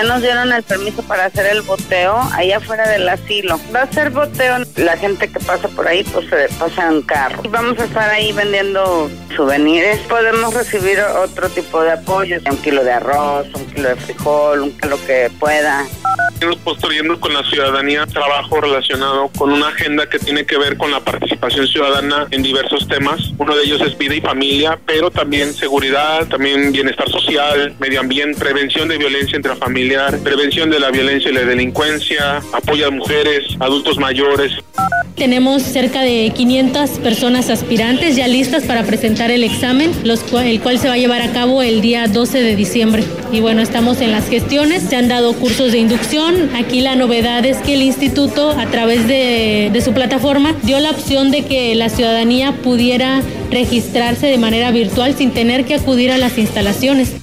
Ya nos dieron el permiso para hacer el boteo allá afuera del asilo. Va a ser boteo, la gente que pasa por ahí pues se pasa en carro. Vamos a estar ahí vendiendo souvenirs. Podemos recibir otro tipo de apoyo, un kilo de arroz, un kilo de frijol, un kilo que pueda. Estamos construyendo con la ciudadanía trabajo relacionado con una agenda que tiene que ver con la participación ciudadana en diversos temas. Uno de ellos es vida y familia, pero también seguridad, también bienestar social, medio ambiente, prevención de violencia intrafamiliar, prevención de la violencia y la delincuencia, apoyo a mujeres, adultos mayores. Tenemos cerca de 500 personas aspirantes ya listas para presentar el examen, los el cual se va a llevar a cabo el día 12 de diciembre. Y bueno, estamos en las gestiones, se han dado cursos de inducción. Aquí la novedad es que el instituto, a través de, su plataforma, dio la opción de que la ciudadanía pudiera registrarse de manera virtual sin tener que acudir a las instalaciones.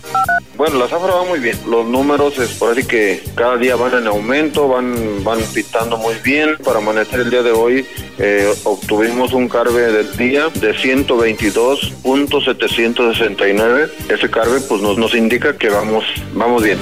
Bueno, la zafra va muy bien. Los números es por ahí que cada día van en aumento, van, van pitando muy bien. Para amanecer el día de hoy eh, obtuvimos un carve del día de 122.769. Ese carve pues nos, nos indica que vamos, vamos bien.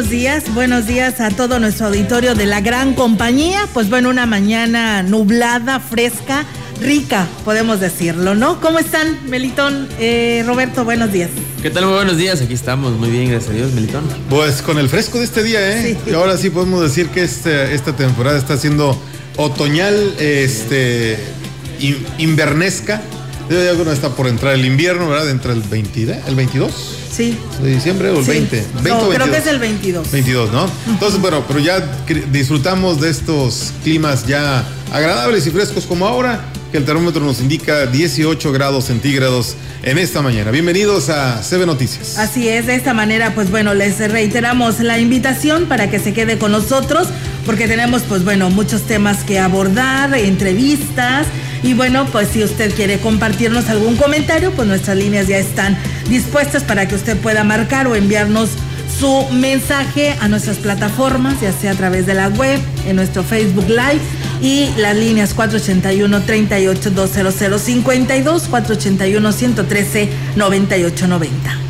Buenos días. Buenos días a todo nuestro auditorio de la gran compañía. Pues bueno, una mañana nublada, fresca, rica, podemos decirlo, ¿no? ¿Cómo están, Melitón? Eh, Roberto, buenos días. ¿Qué tal? Muy buenos días, aquí estamos, muy bien, gracias a Dios, Melitón. Pues con el fresco de este día, ¿eh? Sí. Y ahora sí podemos decir que este- esta temporada está siendo otoñal, este, in- invernesca. Ya bueno, está por entrar el invierno, ¿verdad? Entra el 20, ¿eh? ¿el 22 Sí. de diciembre o el Sí. 20? No, 20 o creo 22? que es el 22. 22, ¿no? Entonces, bueno, pero ya disfrutamos de estos climas ya agradables y frescos como ahora, que el termómetro nos indica 18 grados centígrados en esta mañana. Bienvenidos a CB Noticias. Así es, de esta manera, pues bueno, les reiteramos la invitación para que se quede con nosotros, porque tenemos, pues bueno, muchos temas que abordar, entrevistas, y bueno, pues si usted quiere compartirnos algún comentario, pues nuestras líneas ya están dispuestas para que usted pueda marcar o enviarnos su mensaje a nuestras plataformas, ya sea a través de la web, en nuestro Facebook Live y las líneas 481-38-200-52, 481-113-9890.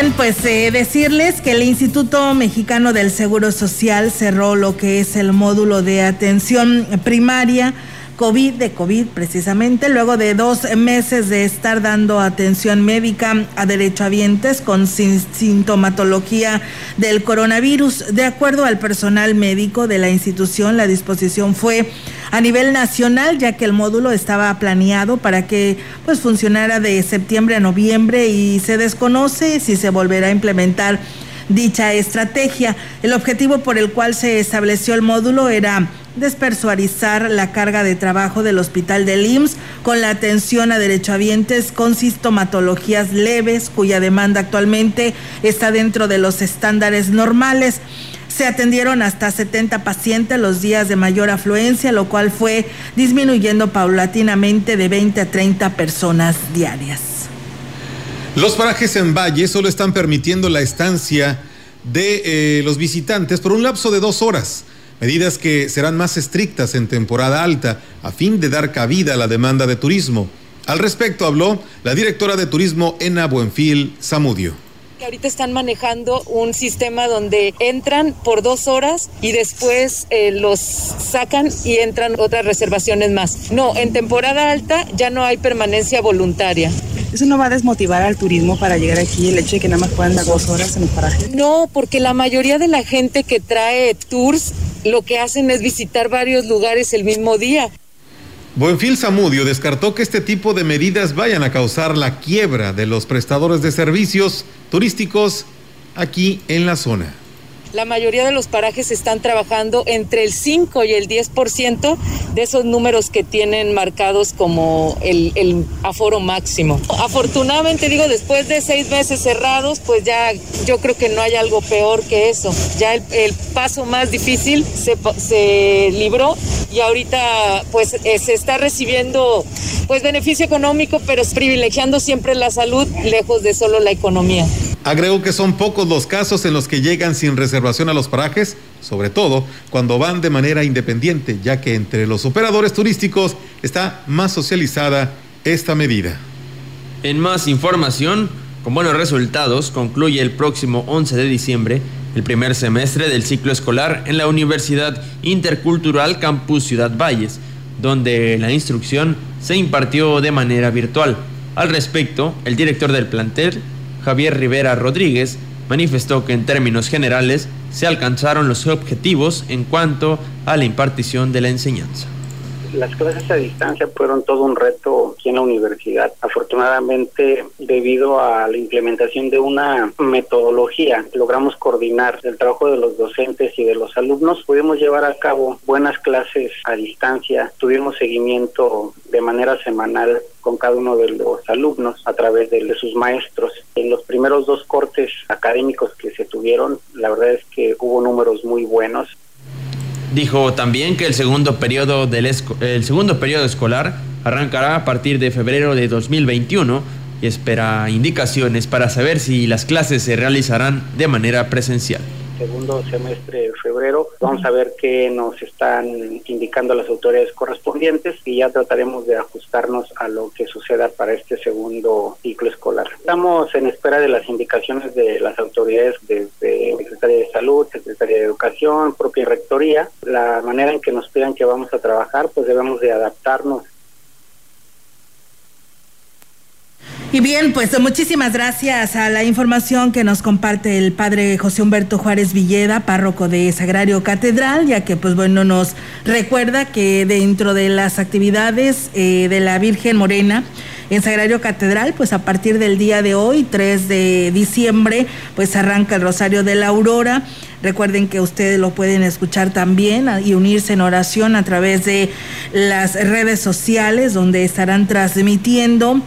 Bien, pues eh, decirles que el Instituto Mexicano del Seguro Social cerró lo que es el módulo de atención primaria COVID, de COVID precisamente, luego de dos meses de estar dando atención médica a derechohabientes con sin- sintomatología del coronavirus. De acuerdo al personal médico de la institución, la disposición fue a nivel nacional, ya que el módulo estaba planeado para que pues funcionara de septiembre a noviembre y se desconoce si se volverá a implementar dicha estrategia. El objetivo por el cual se estableció el módulo era despersuarizar la carga de trabajo del hospital del IMSS con la atención a derechohabientes con sintomatologías leves cuya demanda actualmente está dentro de los estándares normales. se atendieron hasta 70 pacientes los días de mayor afluencia, lo cual fue disminuyendo paulatinamente de 20 a 30 personas diarias. Los parajes en Valle solo están permitiendo la estancia de eh, los visitantes por un lapso de dos horas, medidas que serán más estrictas en temporada alta a fin de dar cabida a la demanda de turismo. Al respecto habló la directora de turismo Ena Buenfil Zamudio que ahorita están manejando un sistema donde entran por dos horas y después eh, los sacan y entran otras reservaciones más. No, en temporada alta ya no hay permanencia voluntaria. ¿Eso no va a desmotivar al turismo para llegar aquí el hecho de que nada más puedan dar dos horas en el paraje? No, porque la mayoría de la gente que trae tours lo que hacen es visitar varios lugares el mismo día. Buenfil Zamudio descartó que este tipo de medidas vayan a causar la quiebra de los prestadores de servicios turísticos aquí en la zona. La mayoría de los parajes están trabajando entre el 5 y el 10% de esos números que tienen marcados como el, el, aforo máximo. Afortunadamente, digo, después de seis meses cerrados, pues ya yo creo que no hay algo peor que eso. Ya el, el paso más difícil se, se, libró y ahorita pues eh, se está recibiendo pues beneficio económico, pero privilegiando siempre la salud lejos de solo la economía. Agregó que son pocos los casos en los que llegan sin reservación a los parajes, sobre todo cuando van de manera independiente, ya que entre los operadores turísticos está más socializada esta medida. En más información, con buenos resultados, concluye el próximo 11 de diciembre el primer semestre del ciclo escolar en la Universidad Intercultural Campus Ciudad Valles, donde la instrucción se impartió de manera virtual. Al respecto, el director del plantel, Javier Rivera Rodríguez, manifestó que en términos generales se alcanzaron los objetivos en cuanto a la impartición de la enseñanza. Las clases a distancia fueron todo un reto aquí en la universidad. Afortunadamente, debido a la implementación de una metodología, logramos coordinar el trabajo de los docentes y de los alumnos. Pudimos llevar a cabo buenas clases a distancia. Tuvimos seguimiento de manera semanal con cada uno de los alumnos a través de, sus maestros. En los primeros dos cortes académicos que se tuvieron, la verdad es que hubo números muy buenos. Dijo también que el segundo periodo, del el segundo escolar arrancará a partir de febrero de 2021 y espera indicaciones para saber si las clases se realizarán de manera presencial segundo semestre de febrero. Vamos a ver qué nos están indicando las autoridades correspondientes y ya trataremos de ajustarnos a lo que suceda para este segundo ciclo escolar. Estamos en espera de las indicaciones de las autoridades desde Secretaría de Salud, Secretaría de Educación, propia Rectoría. La manera en que nos pidan que vamos a trabajar, pues debemos de adaptarnos Y bien, pues muchísimas gracias a la información que nos comparte el padre José Humberto Juárez Villeda, párroco de Sagrario Catedral, ya que pues bueno nos recuerda que dentro de las actividades eh, de la Virgen Morena, en Sagrario Catedral, pues a partir del día de hoy, 3 de diciembre, pues arranca el Rosario de la Aurora. Recuerden que ustedes lo pueden escuchar también y unirse en oración a través de las redes sociales donde estarán transmitiendo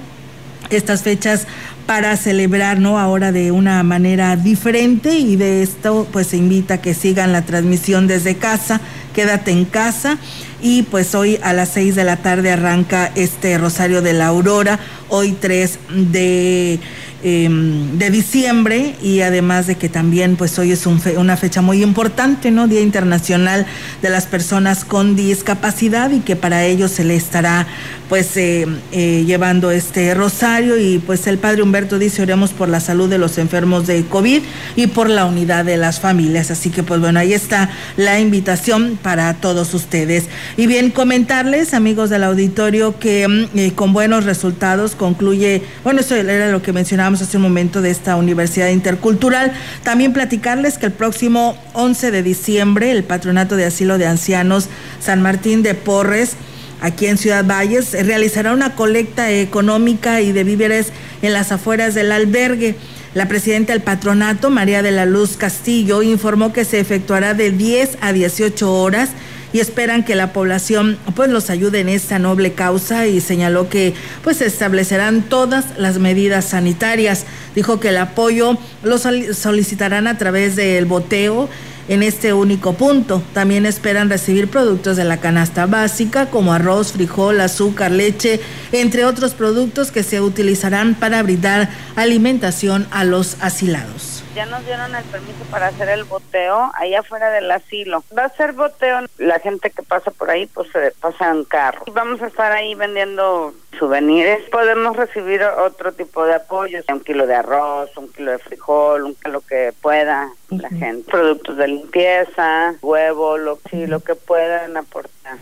estas fechas para celebrar, ¿no? Ahora de una manera diferente y de esto pues se invita a que sigan la transmisión desde casa, quédate en casa y pues hoy a las 6 de la tarde arranca este Rosario de la Aurora, hoy 3 de de diciembre y además de que también pues hoy es una fecha muy importante, ¿no? Día Internacional de las Personas con Discapacidad y que para ellos se le estará pues eh, eh, llevando este rosario y pues el Padre Humberto dice oremos por la salud de los enfermos de COVID y por la unidad de las familias. Así que pues bueno, ahí está la invitación para todos ustedes. Y bien, comentarles amigos del auditorio que eh, con buenos resultados concluye, bueno, eso era lo que mencionaba hace un momento de esta Universidad Intercultural. También platicarles que el próximo 11 de diciembre el Patronato de Asilo de Ancianos San Martín de Porres aquí en Ciudad Valles realizará una colecta económica y de víveres en las afueras del albergue. La presidenta del patronato, María de la Luz Castillo, informó que se efectuará de 10 a 18 horas y esperan que la población pues los ayude en esta noble causa y señaló que pues se establecerán todas las medidas sanitarias. Dijo que el apoyo lo solicitarán a través del boteo en este único punto. También esperan recibir productos de la canasta básica como arroz, frijol, azúcar, leche, entre otros productos que se utilizarán para brindar alimentación a los asilados ya nos dieron el permiso para hacer el boteo allá afuera del asilo. Va a ser boteo, la gente que pasa por ahí pues se pasa en carro. Vamos a estar ahí vendiendo souvenirs. Podemos recibir otro tipo de apoyos, un kilo de arroz, un kilo de frijol, un kilo que pueda la gente. Productos de limpieza, huevo, lo, sí, lo que puedan aportar.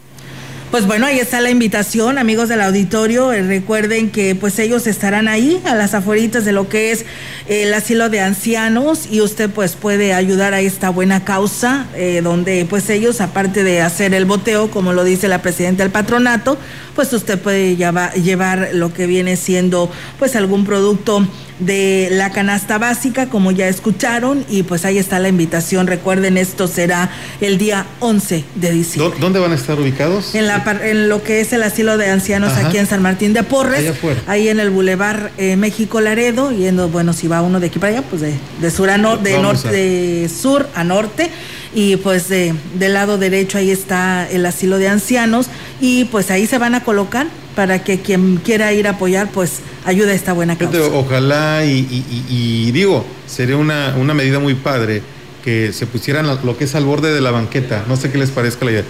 Pues bueno, ahí está la invitación, amigos del auditorio. Eh, recuerden que pues ellos estarán ahí a las afueritas de lo que es el asilo de ancianos y usted pues puede ayudar a esta buena causa eh, donde pues ellos aparte de hacer el boteo, como lo dice la presidenta del patronato, pues usted puede llevar, llevar lo que viene siendo pues algún producto de la canasta básica, como ya escucharon, y pues ahí está la invitación. Recuerden, esto será el día 11 de diciembre. ¿Dónde van a estar ubicados? En, la, en lo que es el asilo de ancianos aquí en San Martín de Porres, ahí en el Boulevard eh, México Laredo, yendo, bueno, si va uno de aquí para allá, pues de, sur a norte, de, norte, de sur a norte y pues de, del lado derecho ahí está el asilo de ancianos y pues ahí se van a colocar para que quien quiera ir a apoyar pues ayude a esta buena causa. Ojalá y, digo, sería una, una, medida muy padre que se pusieran lo que es al borde de la banqueta, no sé qué les parezca la idea,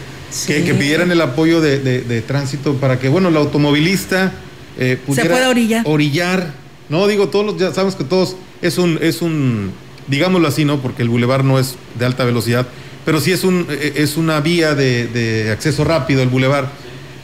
que, pidieran el apoyo de, tránsito para que, bueno, el automovilista eh, pudiera se pueda orillar. orillar. No, digo, todos los, ya sabemos que todos es un, es un digámoslo así, ¿no? Porque el bulevar no es de alta velocidad, pero sí es, un, eh, es una vía de, acceso rápido el bulevar.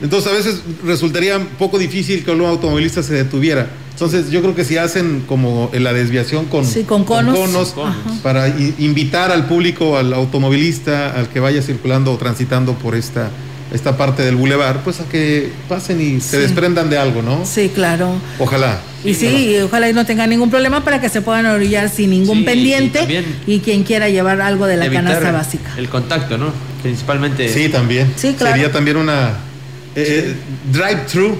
Entonces a veces resultaría un poco difícil que un automovilista se detuviera. Entonces yo creo que si hacen como la desviación con, con conos, para invitar al público, al automovilista, al que vaya circulando o transitando por esta esta parte del bulevar, pues a que pasen y se desprendan de algo, ¿no? Sí, claro. Ojalá. Y sí, ojalá y no tengan ningún problema para que se puedan orillar sin ningún pendiente y, quien quiera llevar algo de la canasta básica. El contacto, ¿no? Principalmente. Sí, también. Sí, claro. Sería también una eh, eh, drive-thru.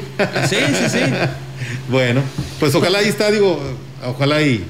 Sí, sí, sí. bueno, pues ojalá ahí está, digo, ojalá y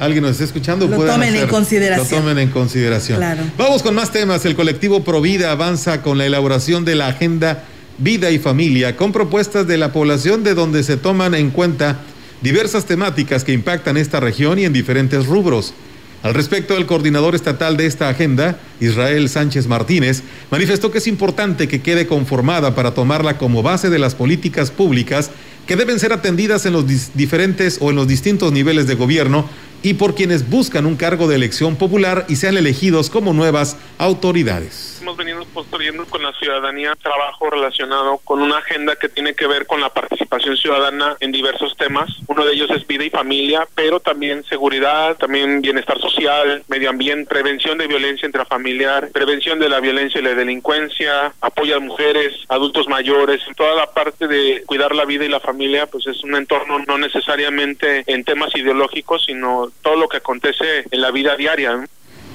alguien nos está escuchando, lo tomen en consideración. Lo tomen en consideración. Claro. Vamos con más temas. El colectivo Provida avanza con la elaboración de la agenda Vida y Familia, con propuestas de la población de donde se toman en cuenta diversas temáticas que impactan esta región y en diferentes rubros. Al respecto, el coordinador estatal de esta agenda, Israel Sánchez Martínez, manifestó que es importante que quede conformada para tomarla como base de las políticas públicas que deben ser atendidas en los diferentes o en los distintos niveles de gobierno y por quienes buscan un cargo de elección popular y sean elegidos como nuevas autoridades. Hemos venido construyendo con la ciudadanía trabajo relacionado con una agenda que tiene que ver con la participación ciudadana en diversos temas. Uno de ellos es vida y familia, pero también seguridad, también bienestar social, medio ambiente, prevención de violencia intrafamiliar, prevención de la violencia y la delincuencia, apoyo a mujeres, adultos mayores, toda la parte de cuidar la vida y la familia, pues es un entorno no necesariamente en temas ideológicos, sino todo lo que acontece en la vida diaria.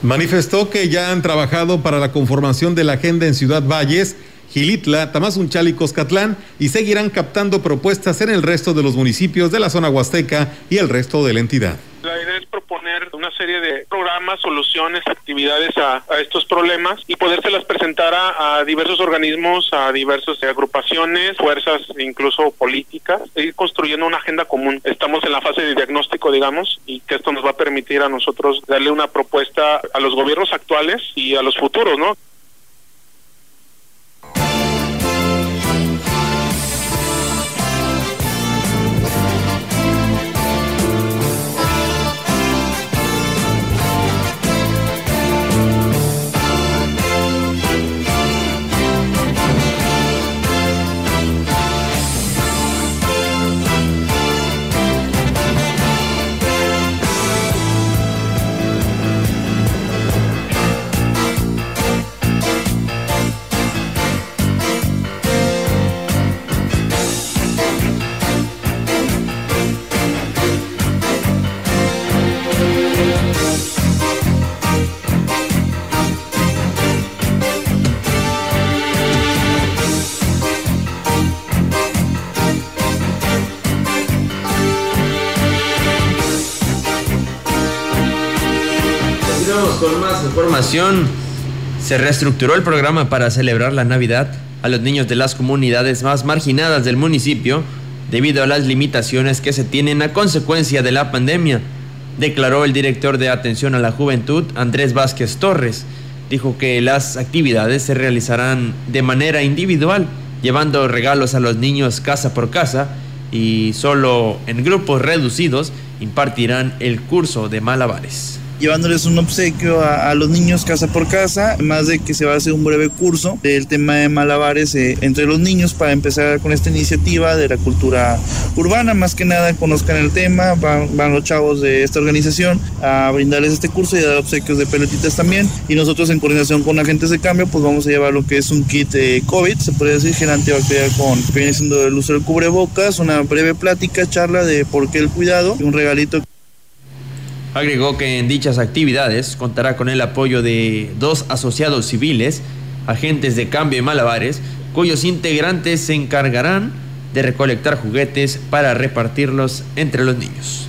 Manifestó que ya han trabajado para la conformación de la agenda en Ciudad Valles, Gilitla, Tamazunchal y Coscatlán y seguirán captando propuestas en el resto de los municipios de la zona huasteca y el resto de la entidad. La idea es proponer una serie de programas, soluciones, actividades a, estos problemas y podérselas presentar a, diversos organismos, a diversas agrupaciones, fuerzas, incluso políticas, e ir construyendo una agenda común. Estamos en la fase de diagnóstico, digamos, y que esto nos va a permitir a nosotros darle una propuesta a los gobiernos actuales y a los futuros, ¿no? Con más información. Se reestructuró el programa para celebrar la Navidad a los niños de las comunidades más marginadas del municipio debido a las limitaciones que se tienen a consecuencia de la pandemia, declaró el director de Atención a la Juventud, Andrés Vázquez Torres. Dijo que las actividades se realizarán de manera individual, llevando regalos a los niños casa por casa y solo en grupos reducidos impartirán el curso de malabares llevándoles un obsequio a, los niños casa por casa, más de que se va a hacer un breve curso del tema de malabares eh, entre los niños para empezar con esta iniciativa de la cultura urbana, más que nada conozcan el tema, van, van los chavos de esta organización a brindarles este curso y dar obsequios de pelotitas también. Y nosotros en coordinación con agentes de cambio pues vamos a llevar lo que es un kit COVID, se puede decir gel antibacterial con que viene siendo el uso del cubrebocas, una breve plática, charla de por qué el cuidado y un regalito Agregó que en dichas actividades contará con el apoyo de dos asociados civiles, agentes de cambio y malabares, cuyos integrantes se encargarán de recolectar juguetes para repartirlos entre los niños.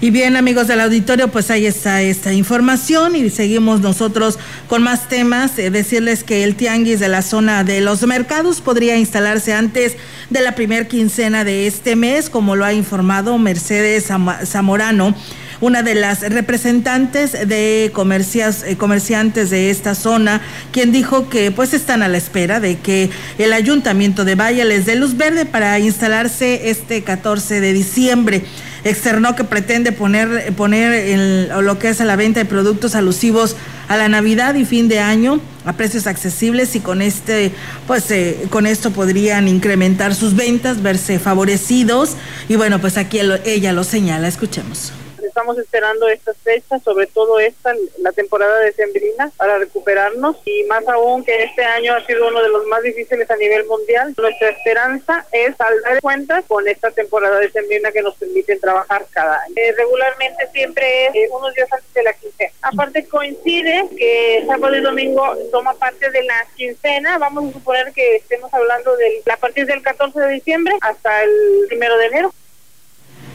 Y bien, amigos del auditorio, pues ahí está esta información y seguimos nosotros con más temas. Eh, decirles que el tianguis de la zona de los mercados podría instalarse antes de la primer quincena de este mes, como lo ha informado Mercedes Zamorano una de las representantes de comercias, eh, comerciantes de esta zona, quien dijo que pues están a la espera de que el ayuntamiento de Valle les dé luz verde para instalarse este 14 de diciembre. Externó que pretende poner, poner en lo que es a la venta de productos alusivos a la Navidad y fin de año a precios accesibles y con este, pues eh, con esto podrían incrementar sus ventas, verse favorecidos. Y bueno, pues aquí ella lo señala, escuchemos estamos esperando estas fechas, sobre todo esta, la temporada de Sembrina, para recuperarnos y más aún que este año ha sido uno de los más difíciles a nivel mundial. Nuestra esperanza es saldar cuentas con esta temporada de Sembrina que nos permiten trabajar cada año. Eh, regularmente siempre es eh, unos días antes de la quincena. Aparte coincide que sábado y domingo toma parte de la quincena, vamos a suponer que estemos hablando de a partir del 14 de diciembre hasta el primero de enero.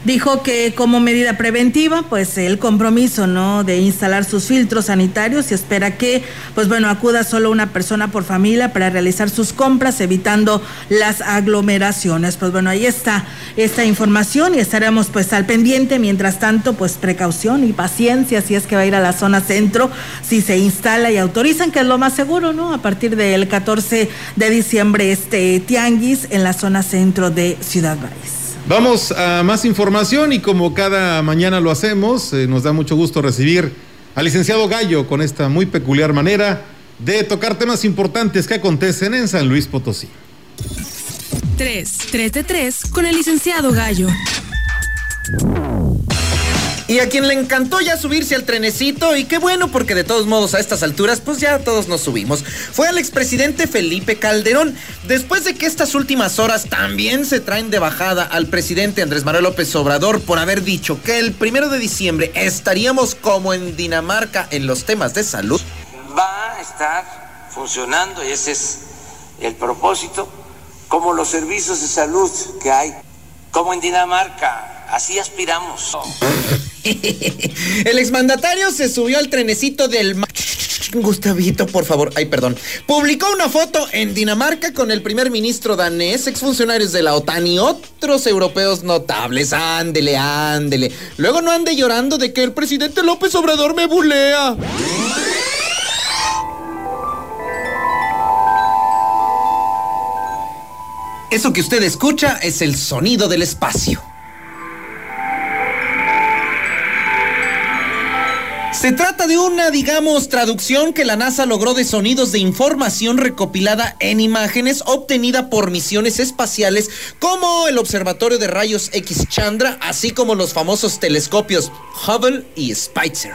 Dijo que como medida preventiva, pues el compromiso, ¿no? De instalar sus filtros sanitarios y espera que, pues bueno, acuda solo una persona por familia para realizar sus compras, evitando las aglomeraciones. Pues bueno, ahí está esta información y estaremos pues al pendiente. Mientras tanto, pues precaución y paciencia si es que va a ir a la zona centro, si se instala y autorizan, que es lo más seguro, ¿no? A partir del 14 de diciembre, este tianguis en la zona centro de Ciudad Valles. Vamos a más información y como cada mañana lo hacemos, eh, nos da mucho gusto recibir al licenciado Gallo con esta muy peculiar manera de tocar temas importantes que acontecen en San Luis Potosí. 3, 3 de 3 con el licenciado Gallo. Y a quien le encantó ya subirse al trenecito, y qué bueno, porque de todos modos a estas alturas, pues ya todos nos subimos, fue al expresidente Felipe Calderón. Después de que estas últimas horas también se traen de bajada al presidente Andrés Manuel López Obrador por haber dicho que el primero de diciembre estaríamos como en Dinamarca en los temas de salud. Va a estar funcionando, y ese es el propósito, como los servicios de salud que hay, como en Dinamarca, así aspiramos. El exmandatario se subió al trenecito del... Gustavito, por favor. Ay, perdón. Publicó una foto en Dinamarca con el primer ministro danés, exfuncionarios de la OTAN y otros europeos notables. Ándele, ándele. Luego no ande llorando de que el presidente López Obrador me bulea. Eso que usted escucha es el sonido del espacio. Se trata de una, digamos, traducción que la NASA logró de sonidos de información recopilada en imágenes obtenida por misiones espaciales como el Observatorio de Rayos X Chandra, así como los famosos telescopios Hubble y Spitzer.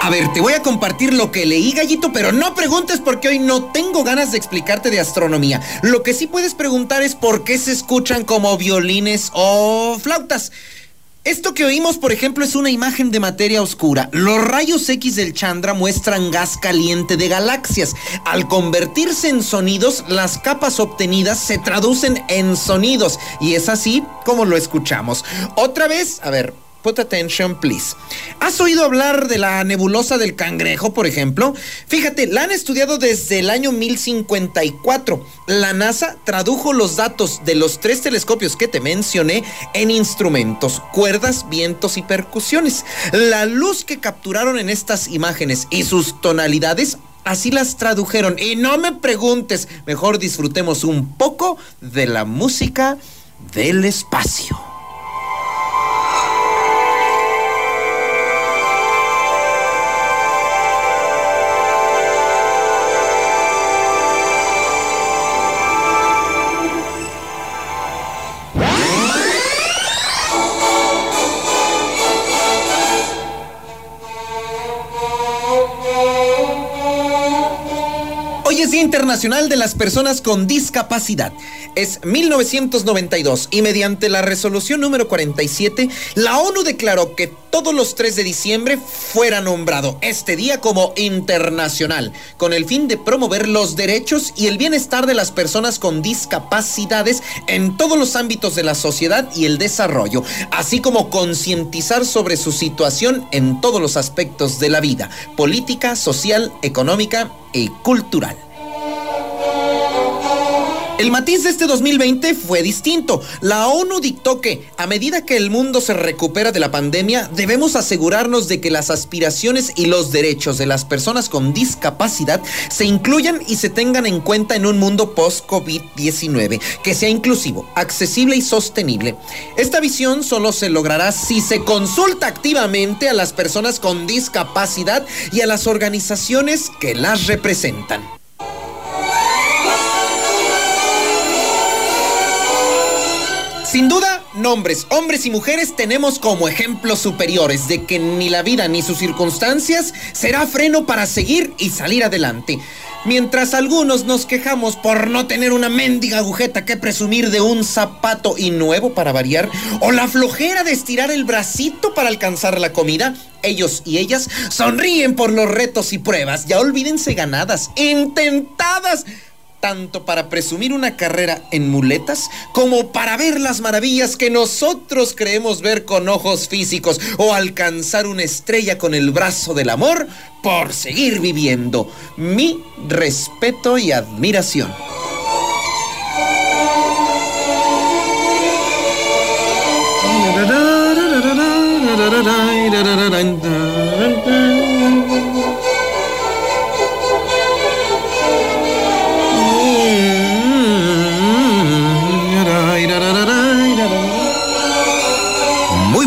A ver, te voy a compartir lo que leí, gallito, pero no preguntes porque hoy no tengo ganas de explicarte de astronomía. Lo que sí puedes preguntar es por qué se escuchan como violines o flautas. Esto que oímos, por ejemplo, es una imagen de materia oscura. Los rayos X del Chandra muestran gas caliente de galaxias. Al convertirse en sonidos, las capas obtenidas se traducen en sonidos. Y es así como lo escuchamos. Otra vez, a ver, Put attention, please. ¿Has oído hablar de la nebulosa del cangrejo, por ejemplo? Fíjate, la han estudiado desde el año 1054. La NASA tradujo los datos de los tres telescopios que te mencioné en instrumentos, cuerdas, vientos y percusiones. La luz que capturaron en estas imágenes y sus tonalidades Así las tradujeron. Y no me preguntes, mejor disfrutemos un poco de la música del espacio. Internacional de las Personas con Discapacidad. Es 1992 y mediante la resolución número 47, la ONU declaró que todos los 3 de diciembre fuera nombrado este día como internacional, con el fin de promover los derechos y el bienestar de las personas con discapacidades en todos los ámbitos de la sociedad y el desarrollo, así como concientizar sobre su situación en todos los aspectos de la vida, política, social, económica y cultural. El matiz de este 2020 fue distinto. La ONU dictó que, a medida que el mundo se recupera de la pandemia, debemos asegurarnos de que las aspiraciones y los derechos de las personas con discapacidad se incluyan y se tengan en cuenta en un mundo post-COVID-19, que sea inclusivo, accesible y sostenible. Esta visión solo se logrará si se consulta activamente a las personas con discapacidad y a las organizaciones que las representan. Sin duda, nombres, hombres y mujeres tenemos como ejemplos superiores de que ni la vida ni sus circunstancias será freno para seguir y salir adelante. Mientras algunos nos quejamos por no tener una mendiga agujeta que presumir de un zapato y nuevo para variar, o la flojera de estirar el bracito para alcanzar la comida, ellos y ellas sonríen por los retos y pruebas. Ya olvídense ganadas, intentadas tanto para presumir una carrera en muletas como para ver las maravillas que nosotros creemos ver con ojos físicos o alcanzar una estrella con el brazo del amor por seguir viviendo. Mi respeto y admiración.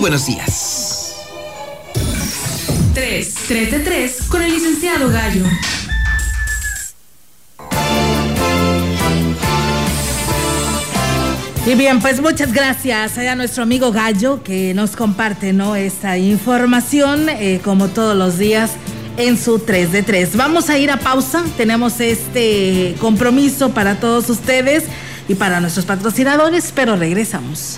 Buenos días. 3, 3 de 3 con el licenciado Gallo. Y bien, pues muchas gracias a nuestro amigo Gallo que nos comparte ¿no? esta información eh, como todos los días en su 3 de 3. Vamos a ir a pausa, tenemos este compromiso para todos ustedes y para nuestros patrocinadores, pero regresamos.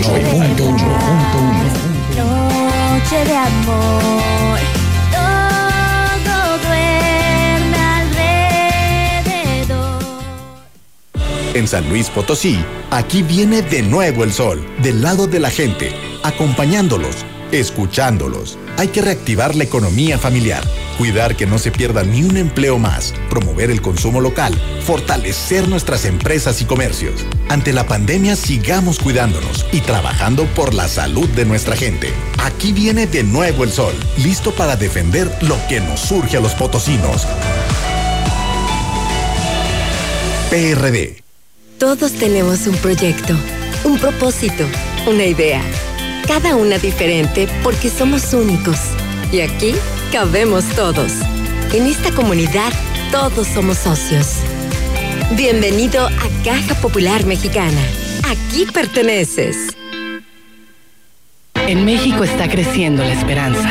Noche de amor, todo duerme alrededor. En San Luis Potosí, aquí viene de nuevo el sol, del lado de la gente, acompañándolos, escuchándolos. Hay que reactivar la economía familiar, cuidar que no se pierda ni un empleo más, promover el consumo local, fortalecer nuestras empresas y comercios. Ante la pandemia sigamos cuidándonos y trabajando por la salud de nuestra gente. Aquí viene de nuevo el sol, listo para defender lo que nos surge a los potosinos. PRD. Todos tenemos un proyecto, un propósito, una idea. Cada una diferente porque somos únicos. Y aquí cabemos todos. En esta comunidad todos somos socios. Bienvenido a Caja Popular Mexicana. aquí perteneces. En México está creciendo la esperanza,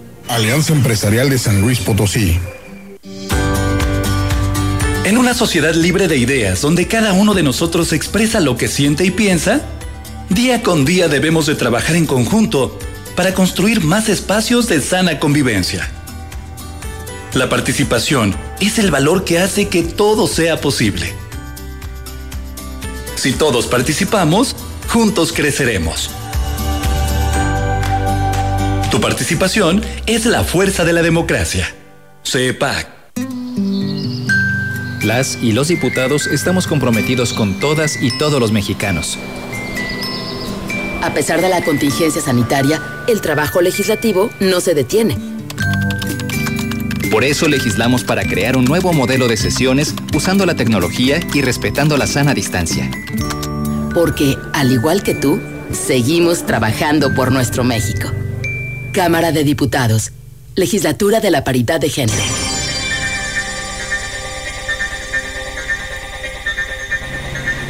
Alianza Empresarial de San Luis Potosí. En una sociedad libre de ideas, donde cada uno de nosotros expresa lo que siente y piensa, día con día debemos de trabajar en conjunto para construir más espacios de sana convivencia. La participación es el valor que hace que todo sea posible. Si todos participamos, juntos creceremos. Participación es la fuerza de la democracia. CEPAC. Las y los diputados estamos comprometidos con todas y todos los mexicanos. A pesar de la contingencia sanitaria, el trabajo legislativo no se detiene. Por eso legislamos para crear un nuevo modelo de sesiones usando la tecnología y respetando la sana distancia. Porque, al igual que tú, seguimos trabajando por nuestro México. Cámara de Diputados. Legislatura de la Paridad de Género.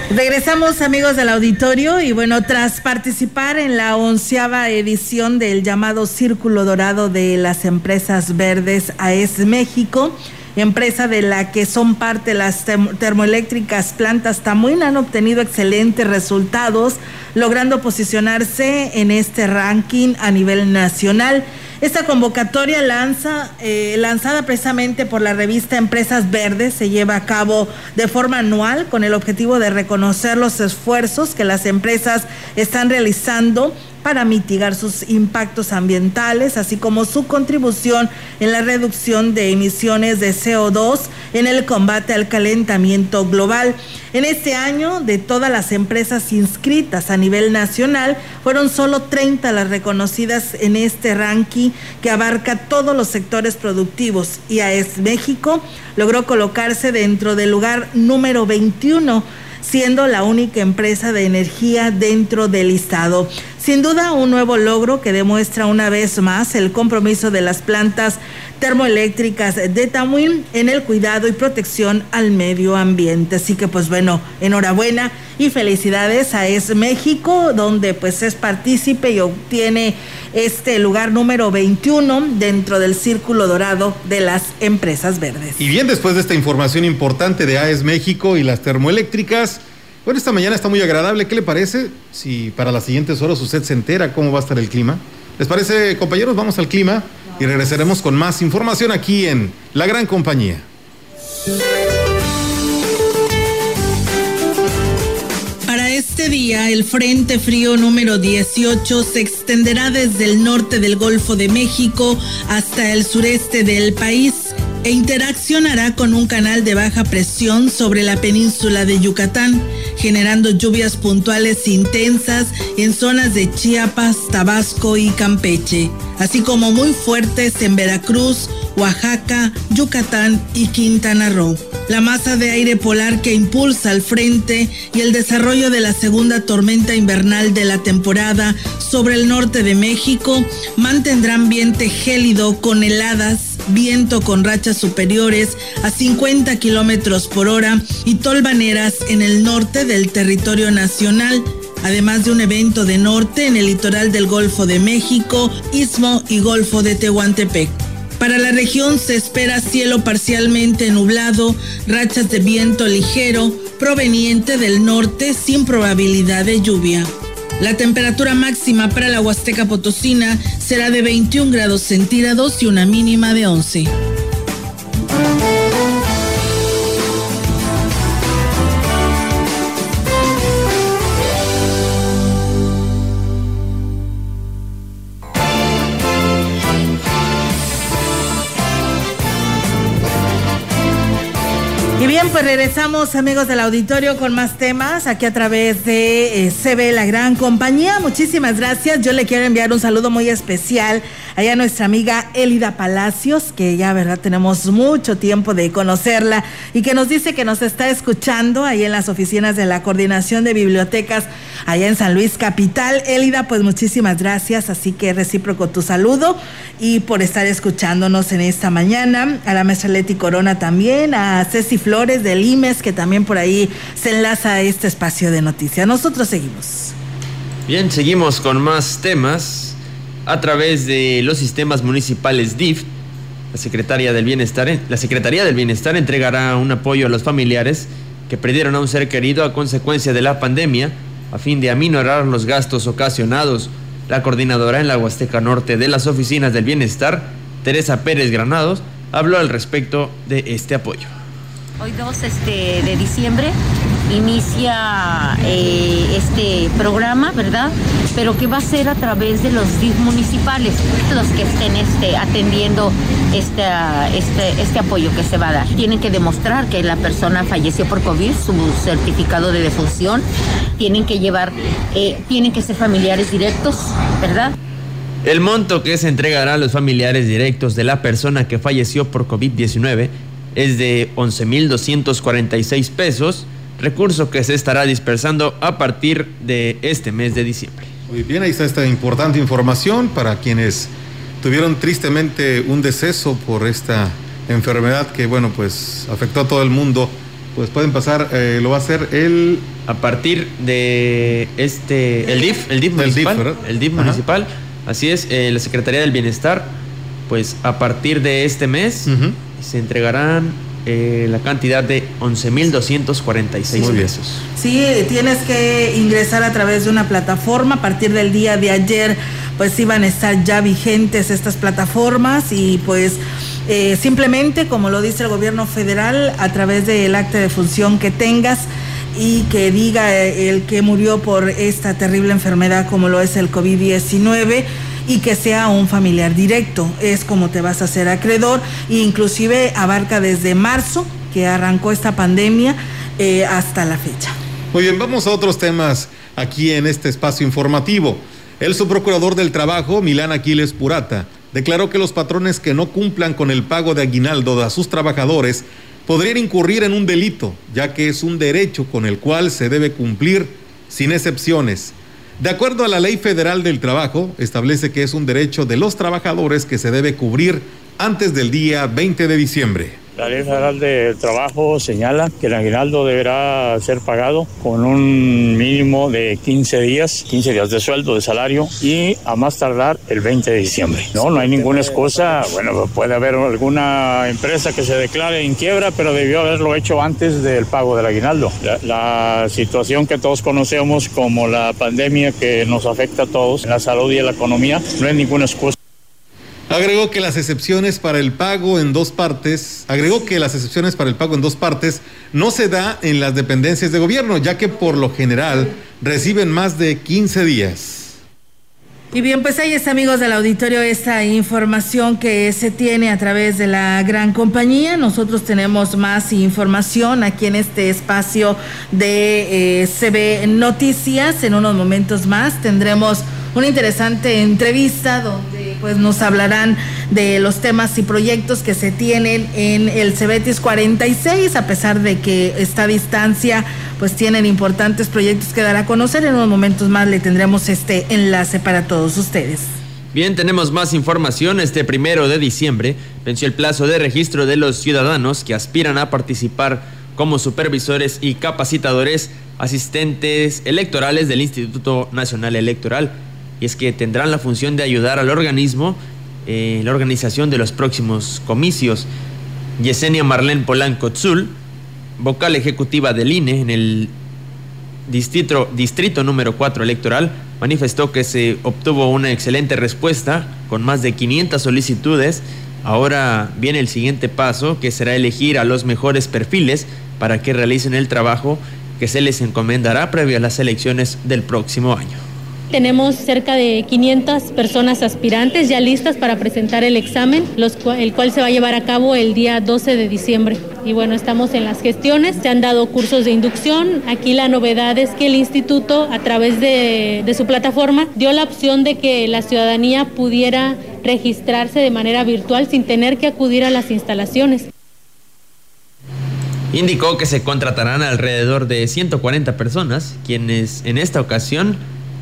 Regresamos amigos del auditorio y bueno, tras participar en la onceava edición del llamado Círculo Dorado de las Empresas Verdes AES México, empresa de la que son parte las termoeléctricas plantas Tamuín, han obtenido excelentes resultados, logrando posicionarse en este ranking a nivel nacional. Esta convocatoria lanza, eh, lanzada precisamente por la revista Empresas Verdes se lleva a cabo de forma anual con el objetivo de reconocer los esfuerzos que las empresas están realizando para mitigar sus impactos ambientales, así como su contribución en la reducción de emisiones de CO2 en el combate al calentamiento global. En este año, de todas las empresas inscritas a nivel nacional, fueron solo 30 las reconocidas en este ranking que abarca todos los sectores productivos y AES México logró colocarse dentro del lugar número 21 siendo la única empresa de energía dentro del listado. Sin duda, un nuevo logro que demuestra una vez más el compromiso de las plantas termoeléctricas de Tamuín en el cuidado y protección al medio ambiente. Así que pues bueno, enhorabuena y felicidades a Es México, donde pues es partícipe y obtiene este lugar número 21 dentro del círculo dorado de las empresas verdes. Y bien, después de esta información importante de AES México y las termoeléctricas, bueno, esta mañana está muy agradable. ¿Qué le parece si para las siguientes horas usted se entera cómo va a estar el clima? ¿Les parece, compañeros? Vamos al clima y regresaremos con más información aquí en La Gran Compañía. Para este día, el Frente Frío número 18 se extenderá desde el norte del Golfo de México hasta el sureste del país e interaccionará con un canal de baja presión sobre la península de Yucatán, generando lluvias puntuales intensas en zonas de Chiapas, Tabasco y Campeche, así como muy fuertes en Veracruz, Oaxaca, Yucatán y Quintana Roo. La masa de aire polar que impulsa al frente y el desarrollo de la segunda tormenta invernal de la temporada sobre el norte de México mantendrá ambiente gélido con heladas viento con rachas superiores a 50 kilómetros por hora y tolvaneras en el norte del territorio nacional, además de un evento de norte en el litoral del Golfo de México, Istmo y Golfo de Tehuantepec. Para la región se espera cielo parcialmente nublado, rachas de viento ligero proveniente del norte sin probabilidad de lluvia. La temperatura máxima para la Huasteca Potosina será de 21 grados centígrados y una mínima de 11. Pues regresamos amigos del auditorio con más temas aquí a través de eh, CB La Gran Compañía. Muchísimas gracias. Yo le quiero enviar un saludo muy especial allá nuestra amiga Elida Palacios, que ya, verdad, tenemos mucho tiempo de conocerla y que nos dice que nos está escuchando ahí en las oficinas de la Coordinación de Bibliotecas allá en San Luis Capital. Elida, pues muchísimas gracias, así que recíproco tu saludo y por estar escuchándonos en esta mañana. A la maestra Leti Corona también, a Ceci Flores del IMES, que también por ahí se enlaza a este espacio de noticias. Nosotros seguimos. Bien, seguimos con más temas a través de los sistemas municipales DIF. La Secretaría del Bienestar, la Secretaría del Bienestar entregará un apoyo a los familiares que perdieron a un ser querido a consecuencia de la pandemia a fin de aminorar los gastos ocasionados. La coordinadora en la Huasteca Norte de las Oficinas del Bienestar, Teresa Pérez Granados, habló al respecto de este apoyo. Hoy 2 este, de diciembre inicia eh, este programa, ¿verdad? Pero que va a ser a través de los DIF municipales, los que estén este, atendiendo este, este, este apoyo que se va a dar. Tienen que demostrar que la persona falleció por COVID, su certificado de defunción, tienen que llevar, eh, tienen que ser familiares directos, ¿verdad? El monto que se entregará a los familiares directos de la persona que falleció por COVID-19 es de 11.246 pesos, recurso que se estará dispersando a partir de este mes de diciembre. Muy bien, ahí está esta importante información para quienes tuvieron tristemente un deceso por esta enfermedad que, bueno, pues afectó a todo el mundo. Pues pueden pasar, eh, lo va a hacer el... A partir de este, el DIF, el DIF municipal, el DIF, el DIF municipal, así es, eh, la Secretaría del Bienestar, pues a partir de este mes se entregarán eh, la cantidad de 11.246 pesos. Sí, tienes que ingresar a través de una plataforma. A partir del día de ayer, pues iban a estar ya vigentes estas plataformas y pues eh, simplemente, como lo dice el gobierno federal, a través del acta de función que tengas y que diga eh, el que murió por esta terrible enfermedad como lo es el COVID-19 y que sea un familiar directo. Es como te vas a hacer acreedor e inclusive abarca desde marzo que arrancó esta pandemia eh, hasta la fecha. Muy bien, vamos a otros temas aquí en este espacio informativo. El subprocurador del trabajo, Milán Aquiles Purata, declaró que los patrones que no cumplan con el pago de aguinaldo a sus trabajadores podrían incurrir en un delito, ya que es un derecho con el cual se debe cumplir sin excepciones. De acuerdo a la Ley Federal del Trabajo, establece que es un derecho de los trabajadores que se debe cubrir antes del día 20 de diciembre. La Ley Federal del Trabajo señala que el aguinaldo deberá ser pagado con un mínimo de 15 días, 15 días de sueldo, de salario y a más tardar el 20 de diciembre. No, no hay ninguna excusa. Bueno, puede haber alguna empresa que se declare en quiebra, pero debió haberlo hecho antes del pago del aguinaldo. La, la situación que todos conocemos como la pandemia que nos afecta a todos, la salud y la economía, no hay ninguna excusa. Agregó que las excepciones para el pago en dos partes, agregó que las excepciones para el pago en dos partes no se da en las dependencias de gobierno, ya que por lo general reciben más de 15 días. Y bien, pues ahí está, amigos del auditorio, esta información que se tiene a través de la gran compañía. Nosotros tenemos más información aquí en este espacio de eh, CB Noticias. En unos momentos más tendremos una interesante entrevista donde pues nos hablarán de los temas y proyectos que se tienen en el Cebetis 46, a pesar de que esta distancia pues tienen importantes proyectos que dar a conocer. En unos momentos más le tendremos este enlace para todos ustedes. Bien, tenemos más información. Este primero de diciembre venció el plazo de registro de los ciudadanos que aspiran a participar como supervisores y capacitadores asistentes electorales del Instituto Nacional Electoral y es que tendrán la función de ayudar al organismo en la organización de los próximos comicios. Yesenia Marlene Polanco Tzul, vocal ejecutiva del INE en el distrito, distrito número 4 electoral, manifestó que se obtuvo una excelente respuesta con más de 500 solicitudes. Ahora viene el siguiente paso, que será elegir a los mejores perfiles para que realicen el trabajo que se les encomendará previo a las elecciones del próximo año. Tenemos cerca de 500 personas aspirantes ya listas para presentar el examen, el cual se va a llevar a cabo el día 12 de diciembre. Y bueno, estamos en las gestiones, se han dado cursos de inducción. Aquí la novedad es que el instituto, a través de, su plataforma, dio la opción de que la ciudadanía pudiera registrarse de manera virtual sin tener que acudir a las instalaciones. Indicó que se contratarán alrededor de 140 personas, quienes en esta ocasión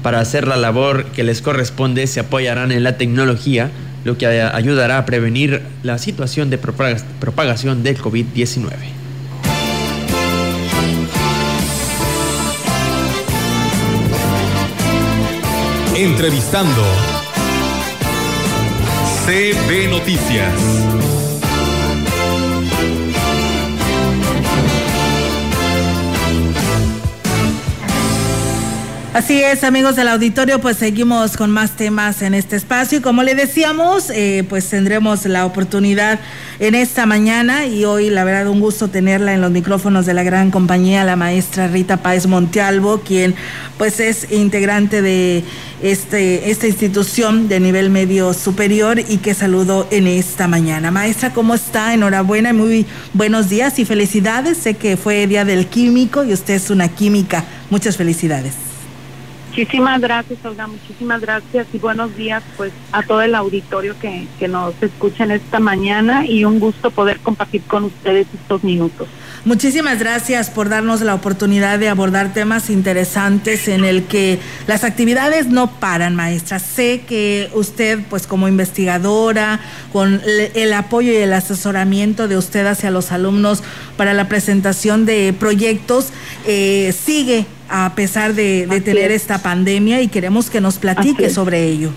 para hacer la labor que les corresponde se apoyarán en la tecnología, lo que ayudará a prevenir la situación de propagación del COVID-19. Entrevistando CB Noticias. Así es, amigos del auditorio, pues seguimos con más temas en este espacio y como le decíamos, eh, pues tendremos la oportunidad en esta mañana y hoy la verdad un gusto tenerla en los micrófonos de la gran compañía, la maestra Rita Páez Montealvo, quien pues es integrante de este, esta institución de nivel medio superior y que saludo en esta mañana. Maestra, ¿cómo está? Enhorabuena y muy buenos días y felicidades. Sé que fue Día del Químico y usted es una química. Muchas felicidades. Muchísimas gracias, Olga, muchísimas gracias y buenos días pues a todo el auditorio que, que nos escucha en esta mañana y un gusto poder compartir con ustedes estos minutos. Muchísimas gracias por darnos la oportunidad de abordar temas interesantes en el que las actividades no paran, maestra. Sé que usted, pues como investigadora, con el apoyo y el asesoramiento de usted hacia los alumnos para la presentación de proyectos, eh, sigue a pesar de, tener esta pandemia y queremos que nos platique sobre ello.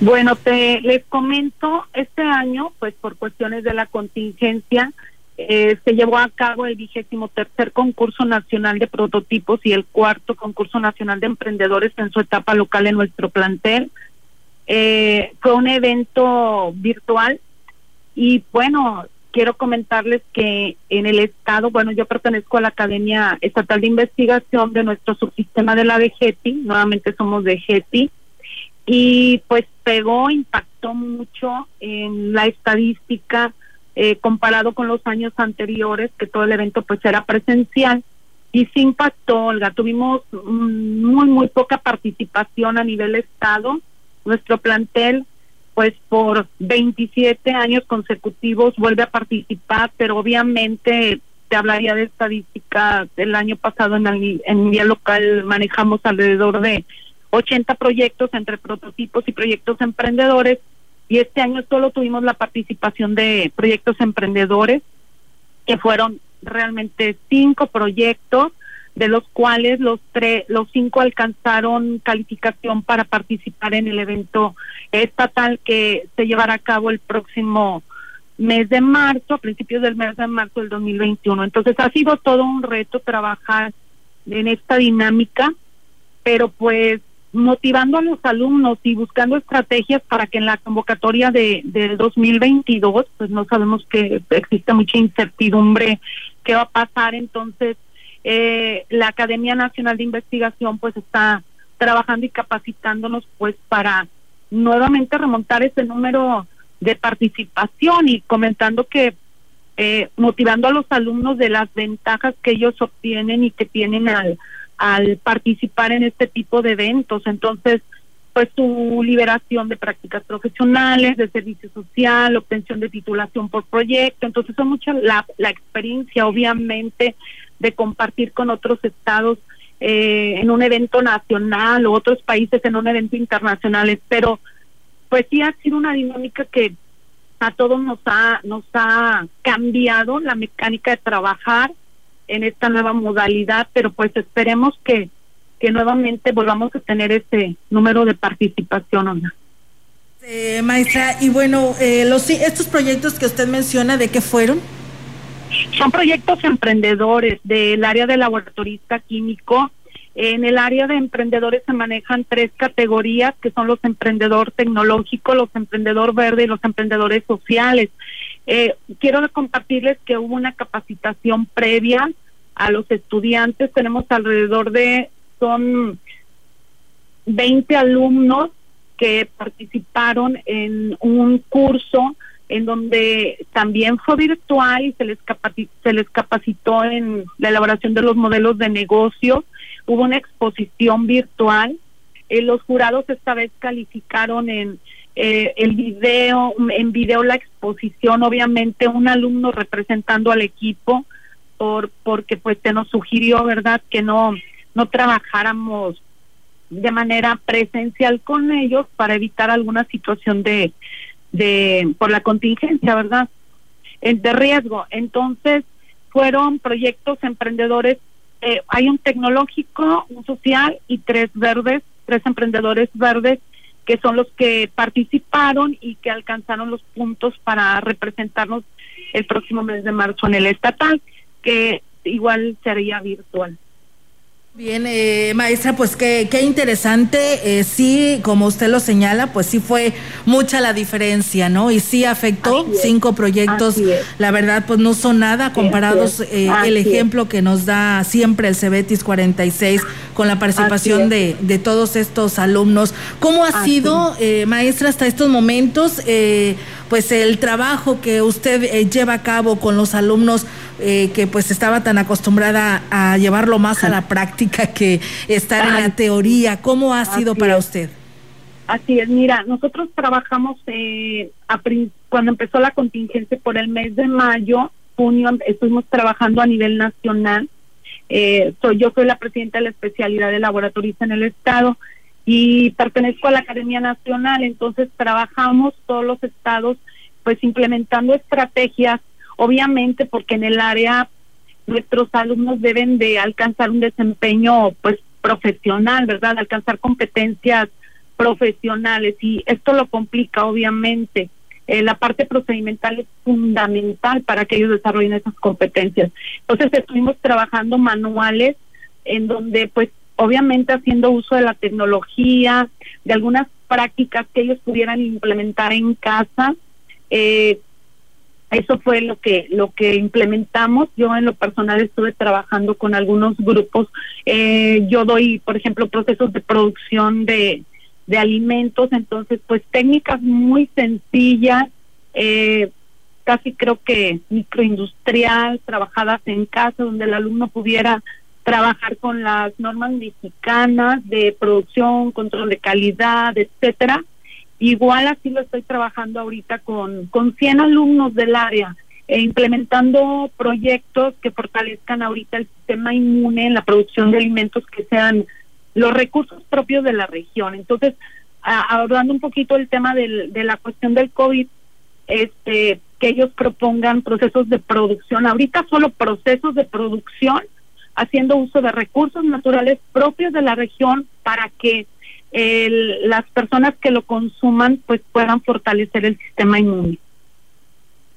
Bueno, te les comento, este año, pues por cuestiones de la contingencia, eh, se llevó a cabo el vigésimo tercer concurso nacional de prototipos y el cuarto concurso nacional de emprendedores en su etapa local en nuestro plantel. Eh, fue un evento virtual y bueno, quiero comentarles que en el estado, bueno, yo pertenezco a la Academia Estatal de Investigación de nuestro subsistema de la de nuevamente somos de GETI, y pues pegó, impactó mucho en la estadística eh, comparado con los años anteriores, que todo el evento pues era presencial, y sí impactó, Olga, tuvimos muy, muy poca participación a nivel estado, nuestro plantel pues por 27 años consecutivos vuelve a participar, pero obviamente te hablaría de estadística del año pasado en el en local manejamos alrededor de 80 proyectos entre prototipos y proyectos emprendedores y este año solo tuvimos la participación de proyectos emprendedores que fueron realmente cinco proyectos de los cuales los tres, los cinco alcanzaron calificación para participar en el evento estatal que se llevará a cabo el próximo mes de marzo, a principios del mes de marzo del 2021. Entonces ha sido todo un reto trabajar en esta dinámica, pero pues motivando a los alumnos y buscando estrategias para que en la convocatoria de del 2022, pues no sabemos que existe mucha incertidumbre qué va a pasar, entonces eh, la Academia Nacional de Investigación pues está trabajando y capacitándonos pues para nuevamente remontar ese número de participación y comentando que eh, motivando a los alumnos de las ventajas que ellos obtienen y que tienen al, al participar en este tipo de eventos. Entonces, pues su liberación de prácticas profesionales, de servicio social, obtención de titulación por proyecto. Entonces, son mucha la, la experiencia, obviamente, de compartir con otros estados eh, en un evento nacional o otros países en un evento internacional, pero pues sí ha sido una dinámica que a todos nos ha nos ha cambiado la mecánica de trabajar en esta nueva modalidad, pero pues esperemos que que nuevamente volvamos a tener ese número de participación, Eh, maestra, y bueno, eh, los estos proyectos que usted menciona, ¿de qué fueron? Son proyectos emprendedores del área de laboratorista químico En el área de emprendedores se manejan tres categorías, que son los emprendedor tecnológico, los emprendedor verde y los emprendedores sociales. Eh, quiero compartirles que hubo una capacitación previa a los estudiantes. Tenemos alrededor de, son 20 alumnos que participaron en un curso en donde también fue virtual y se les, se les capacitó en la elaboración de los modelos de negocio. Hubo una exposición virtual. Eh, los jurados esta vez calificaron en eh, el video, en video la exposición, obviamente un alumno representando al equipo, por porque pues se nos sugirió, ¿verdad?, que no, no trabajáramos de manera presencial con ellos para evitar alguna situación de, de por la contingencia, ¿verdad? De riesgo. Entonces, fueron proyectos emprendedores, eh, hay un tecnológico, un social y tres verdes, tres emprendedores verdes que son los que participaron y que alcanzaron los puntos para representarnos el próximo mes de marzo en el estatal, que igual sería virtual. Bien, eh, maestra, pues qué, qué interesante. Eh, sí, como usted lo señala, pues sí fue mucha la diferencia, ¿no? Y sí afectó cinco proyectos. La verdad, pues no son nada comparados eh, el ejemplo que nos da siempre el Cebetis 46 con la participación de, de, todos estos alumnos. ¿Cómo ha sido, eh, maestra, hasta estos momentos? Eh, pues el trabajo que usted eh, lleva a cabo con los alumnos eh, que pues estaba tan acostumbrada a llevarlo más a la práctica que estar en la teoría. ¿Cómo ha sido para usted? Así es, mira, nosotros trabajamos eh, cuando empezó la contingencia por el mes de mayo, junio, estuvimos trabajando a nivel nacional. soy yo soy la presidenta de la especialidad de laboratorista en el estado y pertenezco a la Academia Nacional, entonces trabajamos todos los estados pues implementando estrategias, obviamente porque en el área nuestros alumnos deben de alcanzar un desempeño pues profesional, ¿verdad? Alcanzar competencias profesionales y esto lo complica obviamente. Eh, la parte procedimental es fundamental para que ellos desarrollen esas competencias. Entonces estuvimos trabajando manuales en donde pues obviamente haciendo uso de la tecnología, de algunas prácticas que ellos pudieran implementar en casa. Eh, eso fue lo que lo que implementamos. Yo en lo personal estuve trabajando con algunos grupos. Eh, yo doy, por ejemplo, procesos de producción de, de alimentos, entonces pues técnicas muy sencillas, eh, casi creo que microindustrial, trabajadas en casa, donde el alumno pudiera trabajar con las normas mexicanas de producción, control de calidad, etcétera. Igual así lo estoy trabajando ahorita con, con 100 alumnos del área, e implementando proyectos que fortalezcan ahorita el sistema inmune en la producción de alimentos que sean los recursos propios de la región. Entonces, hablando un poquito del tema de la cuestión del COVID, este, que ellos propongan procesos de producción, ahorita solo procesos de producción haciendo uso de recursos naturales propios de la región para que las personas que lo consuman pues puedan fortalecer el sistema inmune.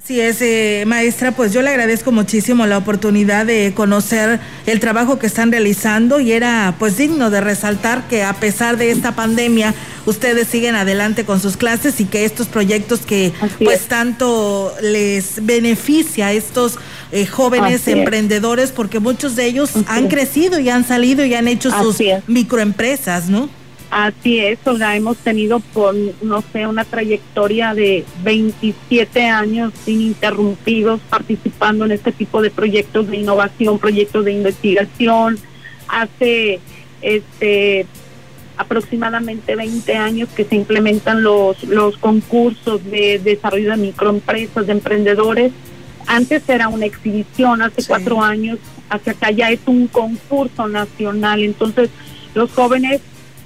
Sí, es, eh, maestra, pues yo le agradezco muchísimo la oportunidad de conocer el trabajo que están realizando y era pues digno de resaltar que a pesar de esta pandemia ustedes siguen adelante con sus clases y que estos proyectos que pues tanto les beneficia a estos eh, jóvenes emprendedores porque muchos de ellos han crecido y han salido y han hecho sus microempresas, ¿no? Así es, o sea, hemos tenido por, no sé, una trayectoria de 27 años ininterrumpidos participando en este tipo de proyectos de innovación, proyectos de investigación. Hace este aproximadamente 20 años que se implementan los, los concursos de desarrollo de microempresas, de emprendedores. Antes era una exhibición, hace cuatro años, hacia acá ya es un concurso nacional. Entonces, los jóvenes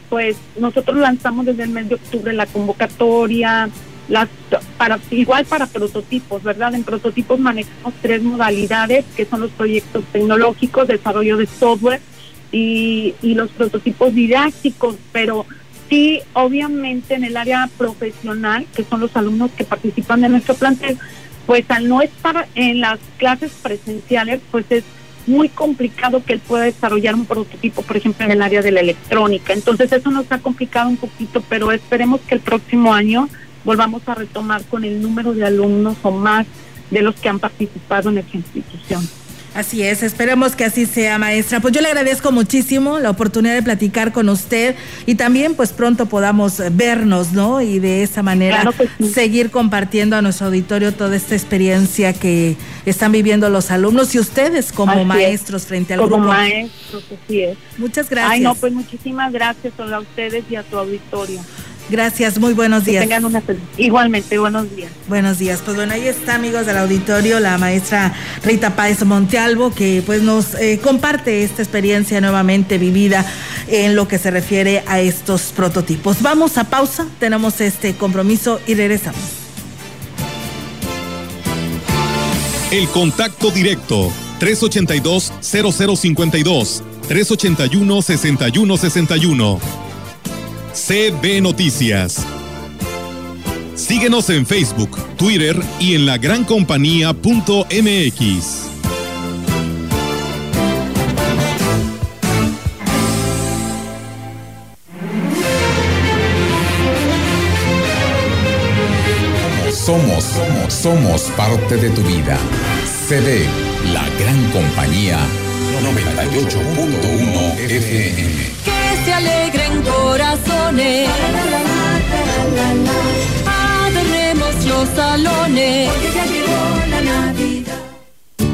pues nosotros lanzamos desde el mes de octubre la convocatoria, las para igual para prototipos, ¿verdad? En prototipos manejamos tres modalidades, que son los proyectos tecnológicos, desarrollo de software y, y los prototipos didácticos, pero sí, obviamente en el área profesional, que son los alumnos que participan de nuestro plantel, pues al no estar en las clases presenciales, pues es muy complicado que él pueda desarrollar un prototipo, por ejemplo, en el área de la electrónica. Entonces eso nos ha complicado un poquito, pero esperemos que el próximo año volvamos a retomar con el número de alumnos o más de los que han participado en esta institución. Así es, esperemos que así sea, maestra. Pues yo le agradezco muchísimo la oportunidad de platicar con usted y también pues pronto podamos vernos, ¿no? Y de esa manera seguir compartiendo a nuestro auditorio toda esta experiencia que están viviendo los alumnos y ustedes como maestros frente al como grupo. maestros, así es. Muchas gracias. Ay, no, pues muchísimas gracias a ustedes y a tu auditorio. Gracias, muy buenos días. Que tengan una feliz- Igualmente, buenos días. Buenos días. Pues bueno, ahí está, amigos del auditorio, la maestra Rita Páez Montealvo, que pues nos eh, comparte esta experiencia nuevamente vivida en lo que se refiere a estos prototipos. Vamos a pausa, tenemos este compromiso y regresamos. El contacto directo 382-0052 381-6161 CB Noticias. Síguenos en Facebook, Twitter y en la grancompañía.mx. Somos, somos, somos parte de tu vida. CD, la gran compañía 98.1 FM. Alegren corazones. Los salones.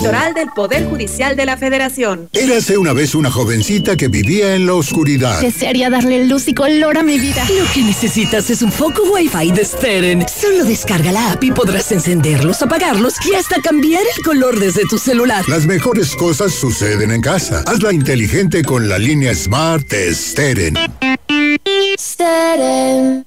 Electoral del Poder Judicial de la Federación. Érase una vez una jovencita que vivía en la oscuridad. Desearía darle luz y color a mi vida. Lo que necesitas es un foco Wi-Fi de Steren. Solo descarga la app y podrás encenderlos, apagarlos y hasta cambiar el color desde tu celular. Las mejores cosas suceden en casa. Hazla inteligente con la línea Smart de Steren. Steren.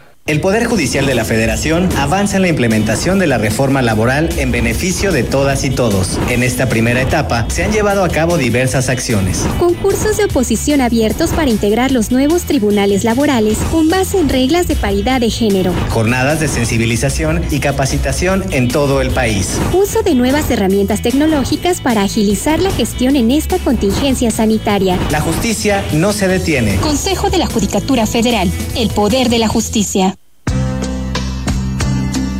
El Poder Judicial de la Federación avanza en la implementación de la reforma laboral en beneficio de todas y todos. En esta primera etapa se han llevado a cabo diversas acciones. Concursos de oposición abiertos para integrar los nuevos tribunales laborales con base en reglas de paridad de género. Jornadas de sensibilización y capacitación en todo el país. Uso de nuevas herramientas tecnológicas para agilizar la gestión en esta contingencia sanitaria. La justicia no se detiene. Consejo de la Judicatura Federal. El poder de la justicia.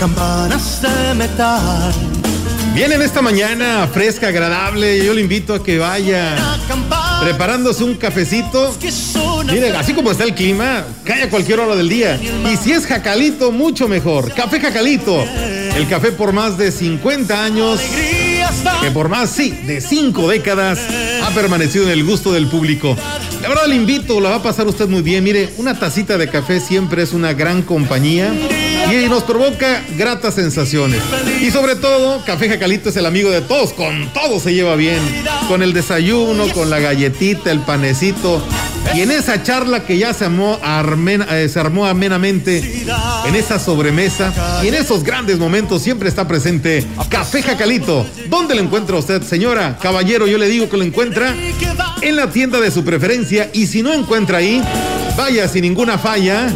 Campanas de metal. Vienen esta mañana fresca, agradable. Yo le invito a que vaya preparándose un cafecito. Miren, así como está el clima, cae a cualquier hora del día. Y si es jacalito, mucho mejor. Café Jacalito. El café por más de 50 años que por más, sí, de cinco décadas ha permanecido en el gusto del público. La verdad le invito, la va a pasar usted muy bien. Mire, una tacita de café siempre es una gran compañía y nos provoca gratas sensaciones. Y sobre todo, Café Jacalito es el amigo de todos, con todo se lleva bien. Con el desayuno, con la galletita, el panecito. Y en esa charla que ya se armó, eh, se armó amenamente, en esa sobremesa y en esos grandes momentos siempre está presente Café Jacalito. ¿Dónde lo encuentra usted, señora? Caballero, yo le digo que lo encuentra en la tienda de su preferencia y si no encuentra ahí, vaya sin ninguna falla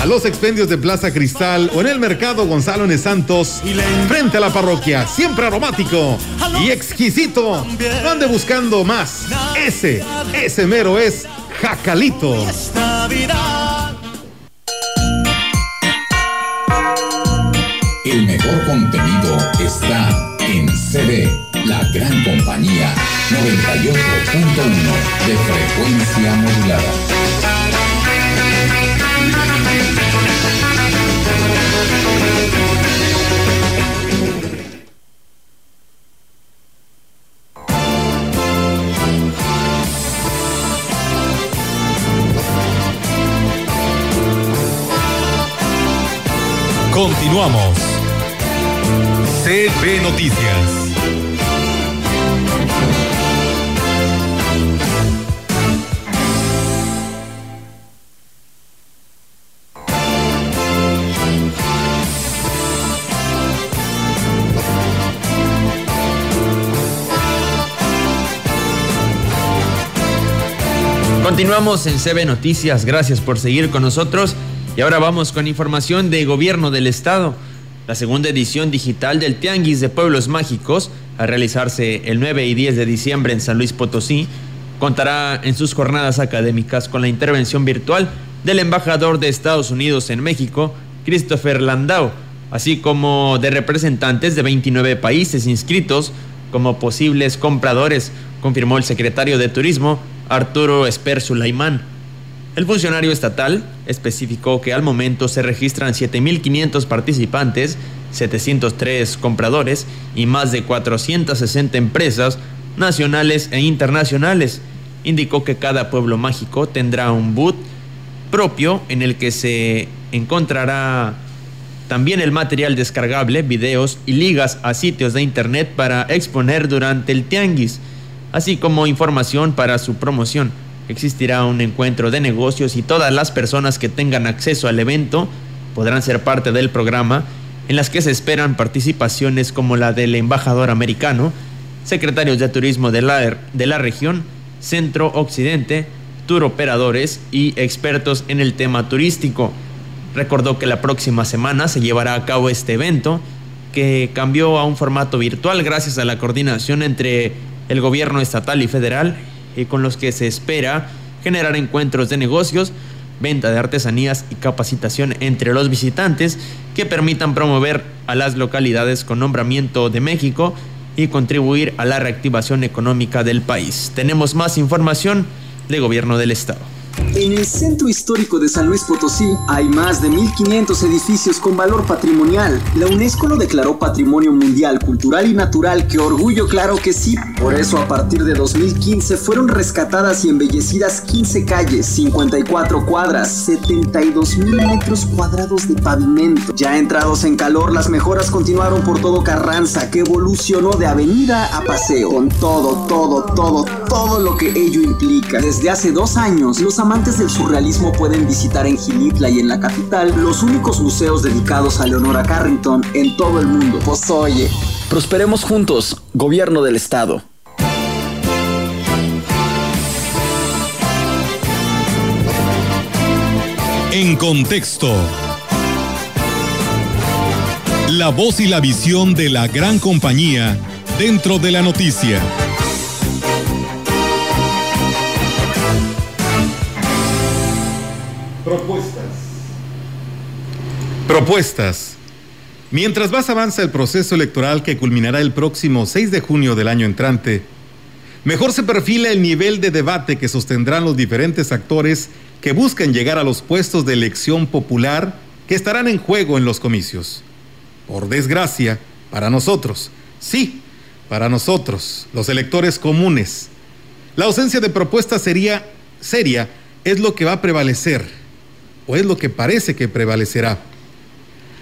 a los expendios de Plaza Cristal o en el mercado Gonzalo N. Santos frente a la parroquia, siempre aromático y exquisito. No ande buscando más. Ese, ese mero es Jacalito. El mejor contenido está en CD, la gran compañía 98.1 de frecuencia modulada. Continuamos. CB Noticias. Continuamos en CB Noticias, gracias por seguir con nosotros y ahora vamos con información de Gobierno del Estado. La segunda edición digital del Tianguis de Pueblos Mágicos, a realizarse el 9 y 10 de diciembre en San Luis Potosí, contará en sus jornadas académicas con la intervención virtual del embajador de Estados Unidos en México, Christopher Landau, así como de representantes de 29 países inscritos como posibles compradores, confirmó el secretario de Turismo, Arturo Esper Sulaimán. El funcionario estatal especificó que al momento se registran 7.500 participantes, 703 compradores y más de 460 empresas nacionales e internacionales. Indicó que cada pueblo mágico tendrá un boot propio en el que se encontrará también el material descargable, videos y ligas a sitios de internet para exponer durante el tianguis, así como información para su promoción existirá un encuentro de negocios y todas las personas que tengan acceso al evento podrán ser parte del programa en las que se esperan participaciones como la del embajador americano, secretarios de turismo de la, de la región, centro occidente, tour operadores y expertos en el tema turístico. Recordó que la próxima semana se llevará a cabo este evento que cambió a un formato virtual gracias a la coordinación entre el gobierno estatal y federal y con los que se espera generar encuentros de negocios, venta de artesanías y capacitación entre los visitantes que permitan promover a las localidades con nombramiento de México y contribuir a la reactivación económica del país. Tenemos más información de Gobierno del Estado. En el centro histórico de San Luis Potosí hay más de 1.500 edificios con valor patrimonial. La UNESCO lo declaró Patrimonio Mundial Cultural y Natural, que orgullo claro que sí. Por eso a partir de 2015 fueron rescatadas y embellecidas 15 calles, 54 cuadras, 72 mil metros cuadrados de pavimento. Ya entrados en calor, las mejoras continuaron por todo Carranza, que evolucionó de avenida a paseo, con todo, todo, todo, todo lo que ello implica. Desde hace dos años, los amantes del surrealismo pueden visitar en Gilitla y en la capital los únicos museos dedicados a Leonora Carrington en todo el mundo. Pues oye, prosperemos juntos, gobierno del estado. En contexto. La voz y la visión de la gran compañía dentro de la noticia. Propuestas. Propuestas. Mientras más avanza el proceso electoral que culminará el próximo 6 de junio del año entrante, mejor se perfila el nivel de debate que sostendrán los diferentes actores que buscan llegar a los puestos de elección popular que estarán en juego en los comicios. Por desgracia, para nosotros, sí, para nosotros, los electores comunes. La ausencia de propuesta sería seria es lo que va a prevalecer, o es lo que parece que prevalecerá.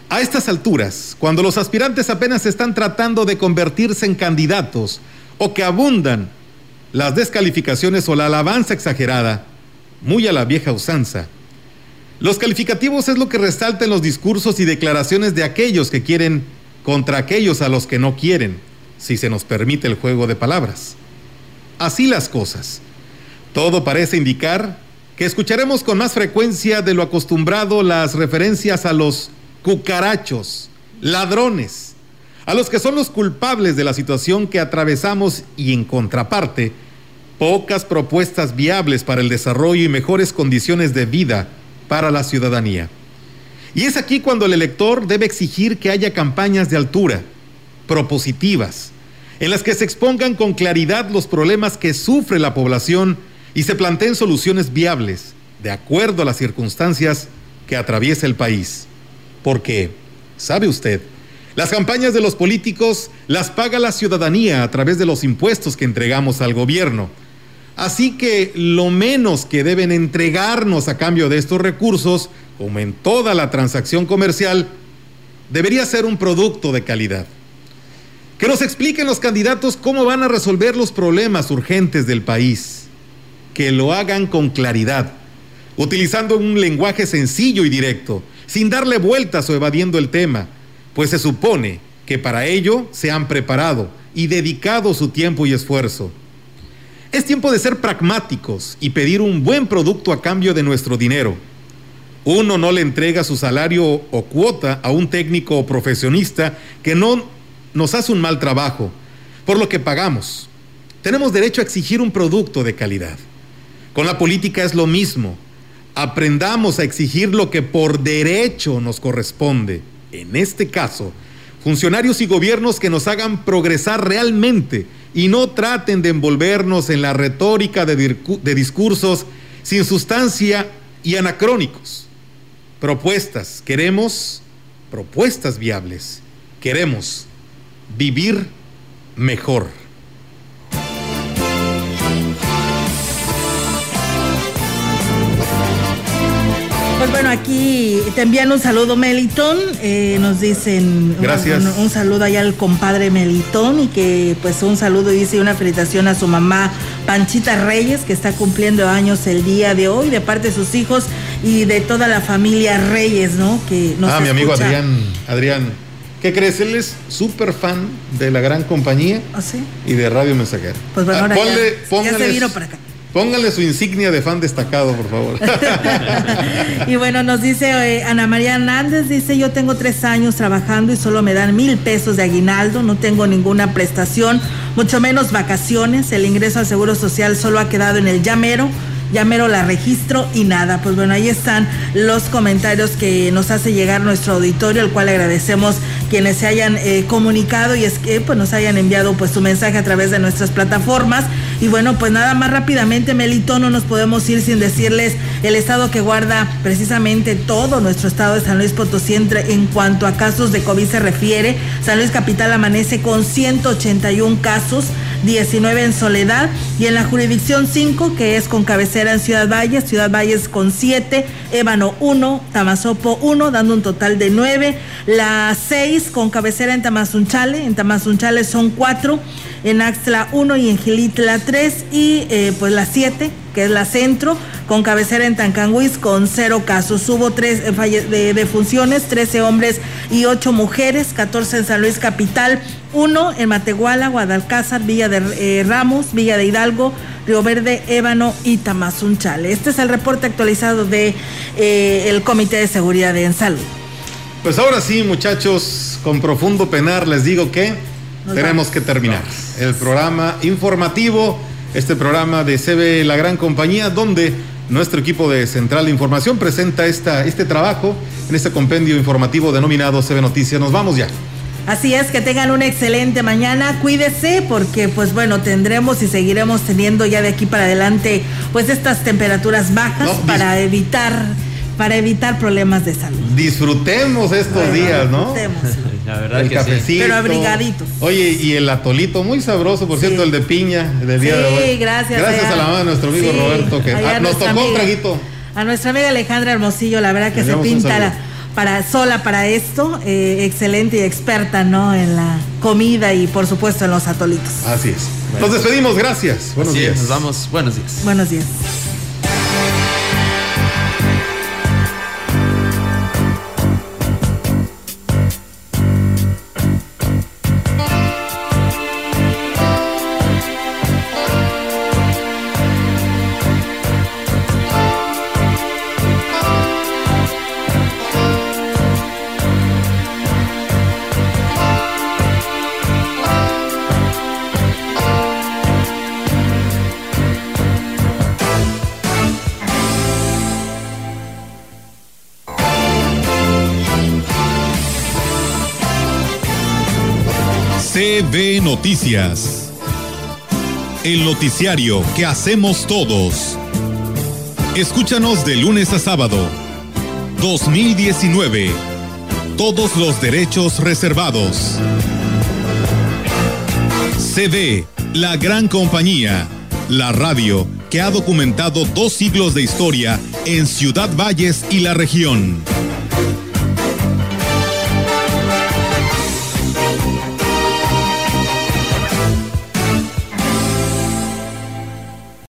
A estas alturas, cuando los aspirantes apenas están tratando de convertirse en candidatos o que abundan las descalificaciones o la alabanza exagerada, muy a la vieja usanza, los calificativos es lo que resalta en los discursos y declaraciones de aquellos que quieren contra aquellos a los que no quieren, si se nos permite el juego de palabras. Así las cosas. Todo parece indicar que escucharemos con más frecuencia de lo acostumbrado las referencias a los cucarachos, ladrones, a los que son los culpables de la situación que atravesamos y en contraparte, pocas propuestas viables para el desarrollo y mejores condiciones de vida para la ciudadanía. Y es aquí cuando el elector debe exigir que haya campañas de altura, propositivas, en las que se expongan con claridad los problemas que sufre la población y se planteen soluciones viables, de acuerdo a las circunstancias que atraviesa el país. Porque, ¿sabe usted? Las campañas de los políticos las paga la ciudadanía a través de los impuestos que entregamos al gobierno. Así que lo menos que deben entregarnos a cambio de estos recursos, como en toda la transacción comercial, debería ser un producto de calidad. Que nos expliquen los candidatos cómo van a resolver los problemas urgentes del país. Que lo hagan con claridad, utilizando un lenguaje sencillo y directo, sin darle vueltas o evadiendo el tema, pues se supone que para ello se han preparado y dedicado su tiempo y esfuerzo. Es tiempo de ser pragmáticos y pedir un buen producto a cambio de nuestro dinero. Uno no le entrega su salario o cuota a un técnico o profesionista que no nos hace un mal trabajo, por lo que pagamos. Tenemos derecho a exigir un producto de calidad. Con la política es lo mismo. Aprendamos a exigir lo que por derecho nos corresponde. En este caso, funcionarios y gobiernos que nos hagan progresar realmente y no traten de envolvernos en la retórica de, de discursos sin sustancia y anacrónicos. Propuestas, queremos propuestas viables, queremos vivir mejor. Pues bueno, aquí te envían un saludo Melitón, eh, nos dicen Gracias. Un, un, saludo allá al compadre Melitón y que pues un saludo y dice una felicitación a su mamá Panchita Reyes que está cumpliendo años el día de hoy de parte de sus hijos y de toda la familia Reyes, ¿no? Que nos ah, mi amigo. Adrián, Adrián, ¿qué crees? Él es súper fan de la gran compañía ¿Ah, sí? y de Radio Mensajero. Pues bueno, Ah, ahora ponle- ya, ya se vino para acá. Póngale su insignia de fan destacado, por favor. Y bueno, nos dice eh, Ana María Hernández, dice, yo tengo tres años trabajando y solo me dan mil pesos de aguinaldo, no tengo ninguna prestación, mucho menos vacaciones, el ingreso al Seguro Social solo ha quedado en el llamero. Llamero la registro y nada. Pues bueno, ahí están los comentarios que nos hace llegar nuestro auditorio, al cual agradecemos quienes se hayan eh, comunicado y es que pues nos hayan enviado pues su mensaje a través de nuestras plataformas. Y bueno, pues nada más rápidamente, Melito, no nos podemos ir sin decirles el estado que guarda precisamente todo nuestro estado de San Luis Potosí entre- en cuanto a casos de COVID se refiere. San Luis Capital amanece con 181 casos, 19 en Soledad y en la jurisdicción 5, que es con cabecera en Ciudad Valles, Ciudad Valles con 7, Ébano 1, Tamazopo 1, dando un total de 9. La 6 con cabecera en Tamazunchale, en Tamazunchale son 4, en Axtla 1 y en Gilitla 3 y eh, pues la 7 que es la centro, con cabecera en Tancanguis con cero casos. Hubo tres eh, de, de funciones, 13 hombres y 8 mujeres, 14 en San Luis Capital, uno en Matehuala, Guadalcázar, Villa de eh, Ramos, Villa de Hidalgo, Río Verde, Ébano y Tamazunchale. Este es el reporte actualizado de eh, el Comité de Seguridad en Salud. Pues ahora sí, muchachos, con profundo penar les digo que Nos tenemos vamos. que terminar el programa informativo, este programa de CB La Gran Compañía, donde nuestro equipo de Central de Información presenta esta, este trabajo en este compendio informativo denominado CB Noticias. Nos vamos ya. Así es, que tengan una excelente mañana, cuídese porque pues bueno, tendremos y seguiremos teniendo ya de aquí para adelante pues estas temperaturas bajas No, para evitar para evitar problemas de salud. Disfrutemos estos días, ¿no? La verdad el que cafecito. sí. Pero abrigaditos. Oye, y el atolito, muy sabroso, por cierto, el de piña del día Sí, de hoy. gracias, Gracias allá. a la mamá de nuestro amigo Sí, Roberto, que ah, nos tocó un traguito. A nuestra amiga Alejandra Hermosillo, la verdad que se enviamos un pinta saludo. la- para sola para esto, eh, excelente y experta, ¿no? En la comida y por supuesto en los atolitos. Así es. Nos despedimos, gracias. Buenos Así es, días. Nos vamos. Buenos días. Buenos días. Noticias. El noticiario que hacemos todos. Escúchanos de lunes a sábado. 2019. Todos los derechos reservados. CB, la gran compañía. La radio que ha documentado dos siglos de historia en Ciudad Valles y la región.